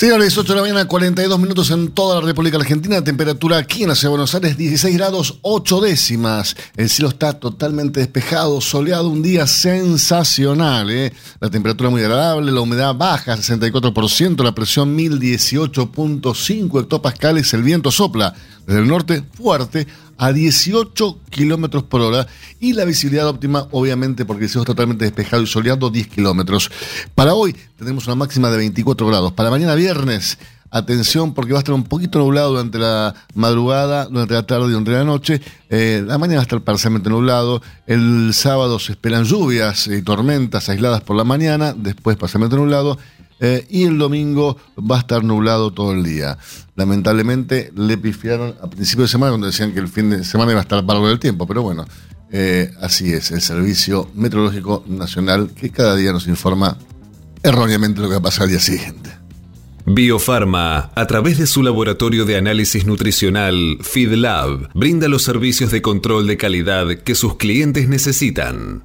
S1: Señores, 8 de la mañana, 42 minutos en toda la República Argentina. Temperatura aquí en la ciudad de Buenos Aires, 16 grados 8 décimas. El cielo está totalmente despejado, soleado, un día sensacional. ¿eh? La temperatura muy agradable, la humedad baja, 64%, la presión 1018.5 hectopascales. El viento sopla desde el norte fuerte a 18 kilómetros por hora y la visibilidad óptima, obviamente, porque el cielo está totalmente despejado y soleado, 10 kilómetros. Para hoy tenemos una máxima de 24 grados. Para mañana viernes, atención porque va a estar un poquito nublado durante la madrugada, durante la tarde y durante la noche. Eh, la mañana va a estar parcialmente nublado. El sábado se esperan lluvias y tormentas aisladas por la mañana, después parcialmente nublado. Eh, y el domingo va a estar nublado todo el día. Lamentablemente le pifiaron a principio de semana cuando decían que el fin de semana iba a estar bárbaro del tiempo, pero bueno, eh, así es, el Servicio Meteorológico Nacional que cada día nos informa erróneamente lo que va a pasar el día siguiente.
S3: Biofarma, a través de su laboratorio de análisis nutricional FeedLab, brinda los servicios de control de calidad que sus clientes necesitan.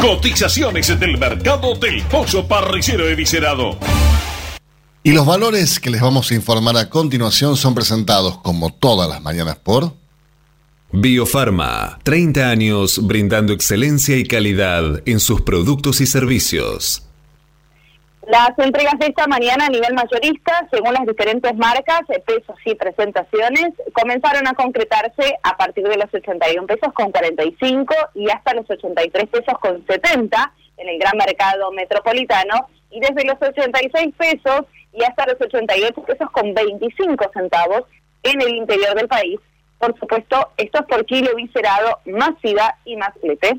S5: Cotizaciones del mercado del pollo parricero eviscerado.
S1: Y los valores que les vamos a informar a continuación son presentados como todas las mañanas por
S3: Biofarma, 30 años brindando excelencia y calidad en sus productos y servicios.
S2: Las entregas de esta mañana a nivel mayorista, según las diferentes marcas, eh, pesos y presentaciones, comenzaron a concretarse a partir de los 81 pesos con 45 y hasta los 83 pesos con 70 en el gran mercado metropolitano y desde los 86 pesos y hasta los 88 pesos con 25 centavos en el interior del país. Por supuesto, esto es por kilo viscerado, masiva y más flete.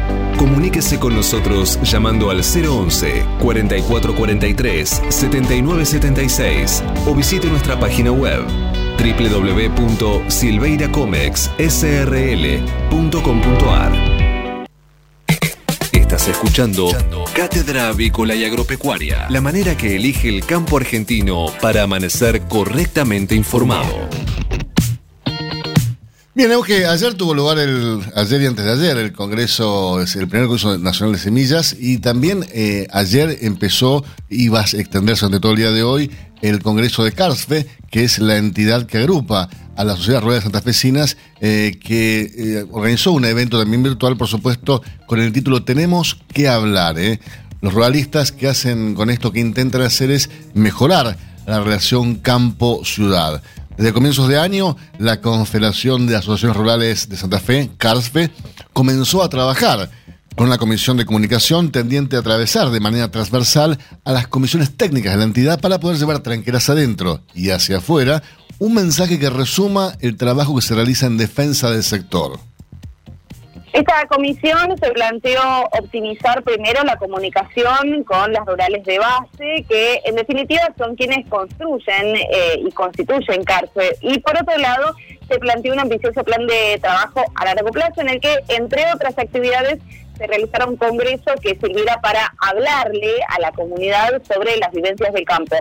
S3: Comuníquese con nosotros llamando al 011 4443 7976 o visite nuestra página web www.silveiracomexsrl.com.ar. Estás escuchando Cátedra Avícola y Agropecuaria, la manera que elige el campo argentino para amanecer correctamente informado.
S1: Bien, que ayer tuvo lugar el, ayer y antes de ayer, el Congreso, el primer Congreso Nacional de Semillas, y también eh, ayer empezó, y va a extenderse durante todo el día de hoy, el Congreso de Carsfe, que es la entidad que agrupa a la Sociedad Rueda Santafesinas, eh, que eh, organizó un evento también virtual, por supuesto, con el título Tenemos que hablar. Eh. Los ruralistas que hacen con esto, que intentan hacer es mejorar la relación campo-ciudad. Desde comienzos de año, la Confederación de Asociaciones Rurales de Santa Fe, CARSFE, comenzó a trabajar con la Comisión de Comunicación tendiente a atravesar de manera transversal a las comisiones técnicas de la entidad para poder llevar tranqueras adentro y hacia afuera un mensaje que resuma el trabajo que se realiza en defensa del sector.
S2: Esta comisión se planteó optimizar primero la comunicación con las rurales de base, que en definitiva son quienes construyen eh, y constituyen cárcel. Y por otro lado, se planteó un ambicioso plan de trabajo a largo plazo en el que, entre otras actividades, se realizara un congreso que sirviera para hablarle a la comunidad sobre las vivencias del campo.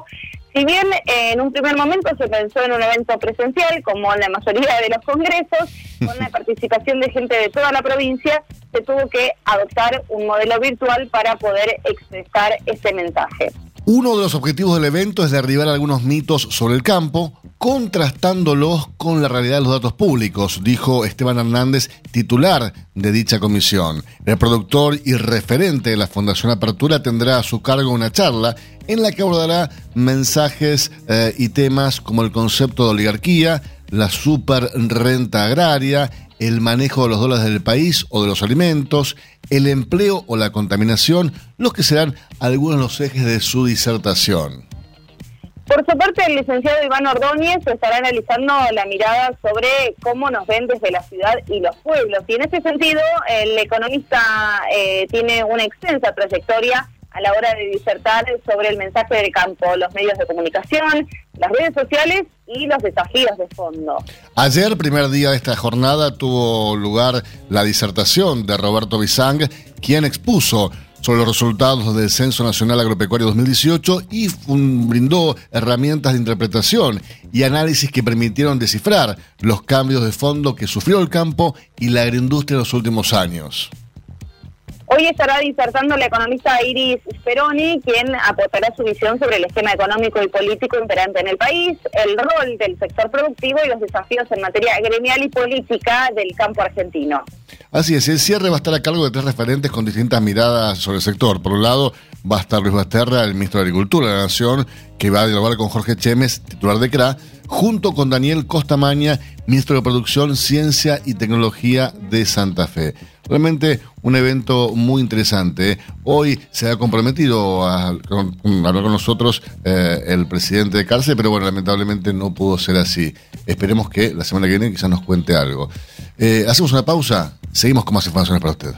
S2: Si bien eh, en un primer momento se pensó en un evento presencial, como en la mayoría de los congresos, con la participación de gente de toda la provincia, se tuvo que adoptar un modelo virtual para poder expresar este mensaje.
S1: Uno de los objetivos del evento es derribar algunos mitos sobre el campo, contrastándolos con la realidad de los datos públicos, dijo Esteban Hernández, titular de dicha comisión. El productor y referente de la Fundación Apertura tendrá a su cargo una charla en la que abordará mensajes eh, y temas como el concepto de oligarquía, la super renta agraria, el manejo de los dólares del país o de los alimentos, el empleo o la contaminación, los que serán algunos de los ejes de su disertación.
S2: Por su parte, el licenciado Iván Ordóñez estará analizando la mirada sobre cómo nos ven desde la ciudad y los pueblos. Y en ese sentido, el economista eh, tiene una extensa trayectoria a la hora de disertar sobre el mensaje del campo, los medios de comunicación, las redes sociales y los desafíos de fondo.
S1: Ayer, primer día de esta jornada, tuvo lugar la disertación de Roberto Bizang, quien expuso sobre los resultados del Censo Nacional Agropecuario 2018 y brindó herramientas de interpretación y análisis que permitieron descifrar los cambios de fondo que sufrió el campo y la agroindustria en los últimos años.
S2: Hoy estará disertando la economista Iris Speroni, quien aportará su visión sobre el esquema económico y político imperante en el país, el rol del sector productivo y los desafíos en materia gremial y política del campo argentino.
S1: Así es, el cierre va a estar a cargo de tres referentes con distintas miradas sobre el sector. Por un lado, va a estar Luis Basterra, el ministro de Agricultura de la Nación, que va a dialogar con Jorge Chemes, titular de CRA, junto con Daniel Costamaña, ministro de Producción, Ciencia y Tecnología de Santa Fe. Realmente un evento muy interesante. Hoy se ha comprometido a, hablar con nosotros eh, el presidente de cárcel, pero bueno, lamentablemente no pudo ser así. Esperemos que la semana que viene quizás nos cuente algo. Eh, hacemos una pausa, seguimos con más informaciones para usted.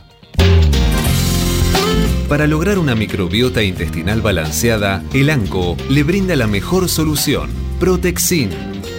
S3: Para lograr una microbiota intestinal balanceada, el ANCO le brinda la mejor solución, Protexin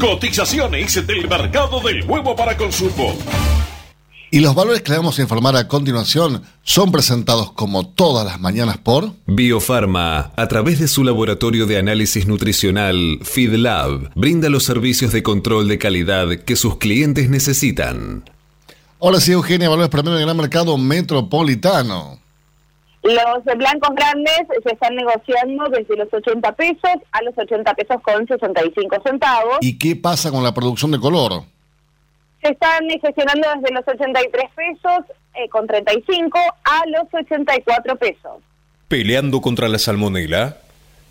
S5: Cotizaciones del mercado del huevo para consumo.
S1: Y los valores que le vamos a informar a continuación son presentados como todas las mañanas por
S3: Biofarma, a través de su laboratorio de análisis nutricional FeedLab, brinda los servicios de control de calidad que sus clientes necesitan.
S1: Ahora sí, Eugenia, valores promedio del gran mercado metropolitano.
S2: Los blancos grandes se están negociando desde los 80 pesos a los 80 pesos con 65 centavos.
S1: ¿Y qué pasa con la producción de color?
S2: Se están gestionando desde los 83 pesos eh, con 35 a los 84 pesos.
S8: Peleando contra la salmonela,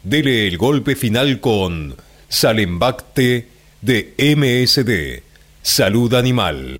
S8: dele el golpe final con Salembacte de MSD, Salud Animal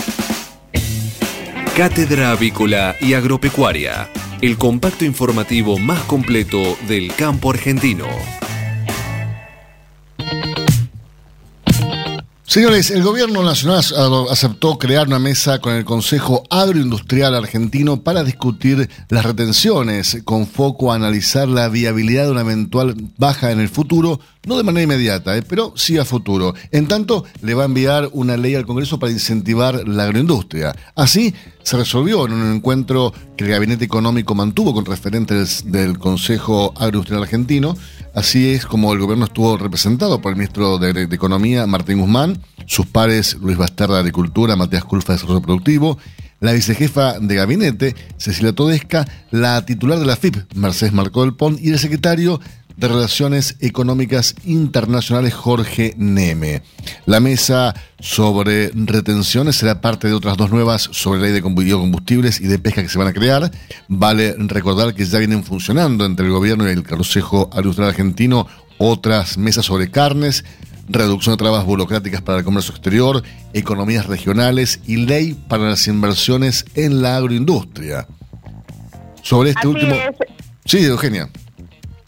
S3: Cátedra Avícola y Agropecuaria, el compacto informativo más completo del campo argentino.
S1: Señores, el gobierno nacional aceptó crear una mesa con el Consejo Agroindustrial Argentino para discutir las retenciones con foco a analizar la viabilidad de una eventual baja en el futuro, no de manera inmediata, eh, pero sí a futuro. En tanto, le va a enviar una ley al Congreso para incentivar la agroindustria. Así, se resolvió en un encuentro que el Gabinete Económico mantuvo con referentes del Consejo Agroindustrial Argentino Así es como el gobierno estuvo representado por el ministro de, Economía, Martín Guzmán, sus pares Luis Bastarda de Agricultura, Matías Culfa de Desarrollo Productivo, la vicejefa de gabinete, Cecilia Todesca, la titular de la FIP, Mercedes Marcó del Pont, y el secretario de Relaciones Económicas Internacionales Jorge Neme. La mesa sobre retenciones será parte de otras dos nuevas sobre ley de biocombustibles y de pesca que se van a crear. Vale recordar que ya vienen funcionando entre el gobierno y el Consejo Industrial Argentino otras mesas sobre carnes, reducción de trabas burocráticas para el comercio exterior, economías regionales y ley para las inversiones en la agroindustria. Sobre este último... Sí, Eugenia.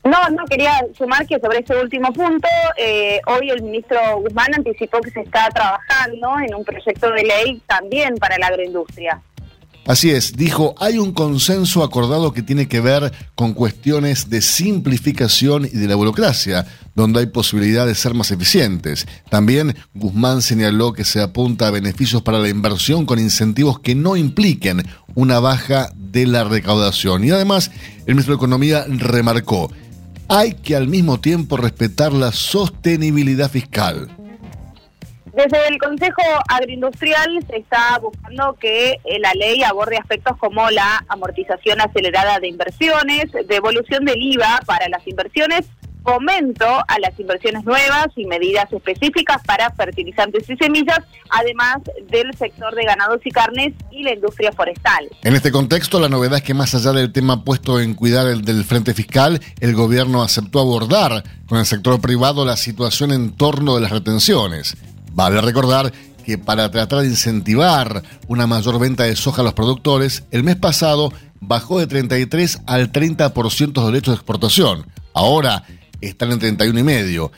S2: No, no, quería sumar que sobre ese último punto, eh, hoy el ministro Guzmán anticipó que se está trabajando en un proyecto de ley también para la agroindustria.
S1: Así es, dijo, hay un consenso acordado que tiene que ver con cuestiones de simplificación y de la burocracia, donde hay posibilidad de ser más eficientes. También Guzmán señaló que se apunta a beneficios para la inversión con incentivos que no impliquen una baja de la recaudación. Y además, el ministro de Economía remarcó, hay que al mismo tiempo respetar la sostenibilidad fiscal.
S2: Desde el Consejo Agroindustrial se está buscando que eh, la ley aborde aspectos como la amortización acelerada de inversiones, devolución del IVA para las inversiones fomento a las inversiones nuevas y medidas específicas para fertilizantes y semillas, además del sector de ganados y carnes y la industria forestal.
S1: En este contexto, la novedad es que más allá del tema puesto en cuidar el del frente fiscal, el gobierno aceptó abordar con el sector privado la situación en torno de las retenciones. Vale recordar que para tratar de incentivar una mayor venta de soja a los productores, el mes pasado bajó de 33 al 30% de derechos de exportación. Ahora, están en 31 y medio.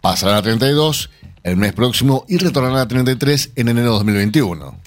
S1: Pasarán a 32 el mes próximo y retornarán a 33 en enero de 2021.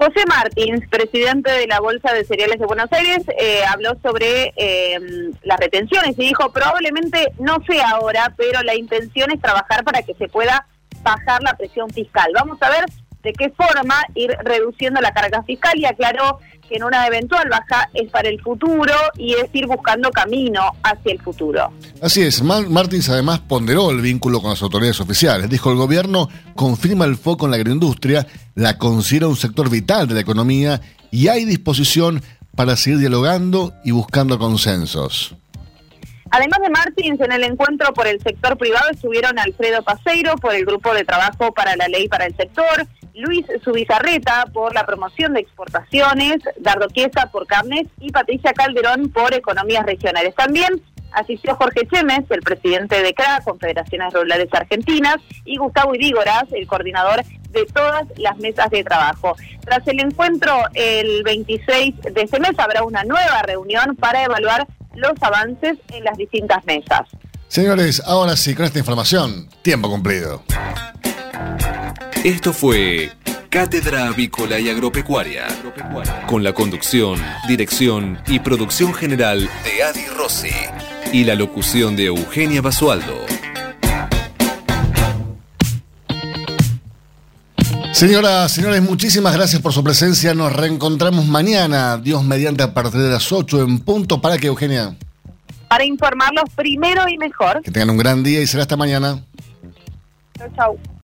S2: José Martins, presidente de la Bolsa de Cereales de Buenos Aires, eh, habló sobre eh, las retenciones y dijo, probablemente no sea ahora, pero la intención es trabajar para que se pueda bajar la presión fiscal. Vamos a ver de qué forma ir reduciendo la carga fiscal y aclaró que en una eventual baja es para el futuro y es ir buscando camino hacia el futuro.
S1: Así es, Martins además ponderó el vínculo con las autoridades oficiales. Dijo, el gobierno confirma el foco en la agroindustria, la considera un sector vital de la economía y hay disposición para seguir dialogando y buscando consensos.
S2: Además de Martins, en el encuentro por el sector privado estuvieron Alfredo Paseiro por el Grupo de Trabajo para la Ley para el Sector, Luis Subizarreta por la promoción de exportaciones, Dardo Chiesa por carnes y Patricia Calderón por economías regionales. También asistió Jorge Chemes, el presidente de CRA, Confederaciones Rurales Argentinas, y Gustavo Idígoras, el coordinador de todas las mesas de trabajo. Tras el encuentro el 26 de este mes habrá una nueva reunión para evaluar los avances en las distintas mesas.
S1: Señores, ahora sí, con esta información, tiempo cumplido.
S3: Esto fue Cátedra Avícola y Agropecuaria, con la conducción, dirección y producción general de Adi Rossi y la locución de Eugenia Basualdo.
S1: Señoras, señores, muchísimas gracias por su presencia. Nos reencontramos mañana, Dios mediante, a partir de las 8 en punto. ¿Para que Eugenia?
S2: Para informarlos primero y mejor.
S1: Que tengan un gran día y será hasta mañana.
S2: Chau, chau.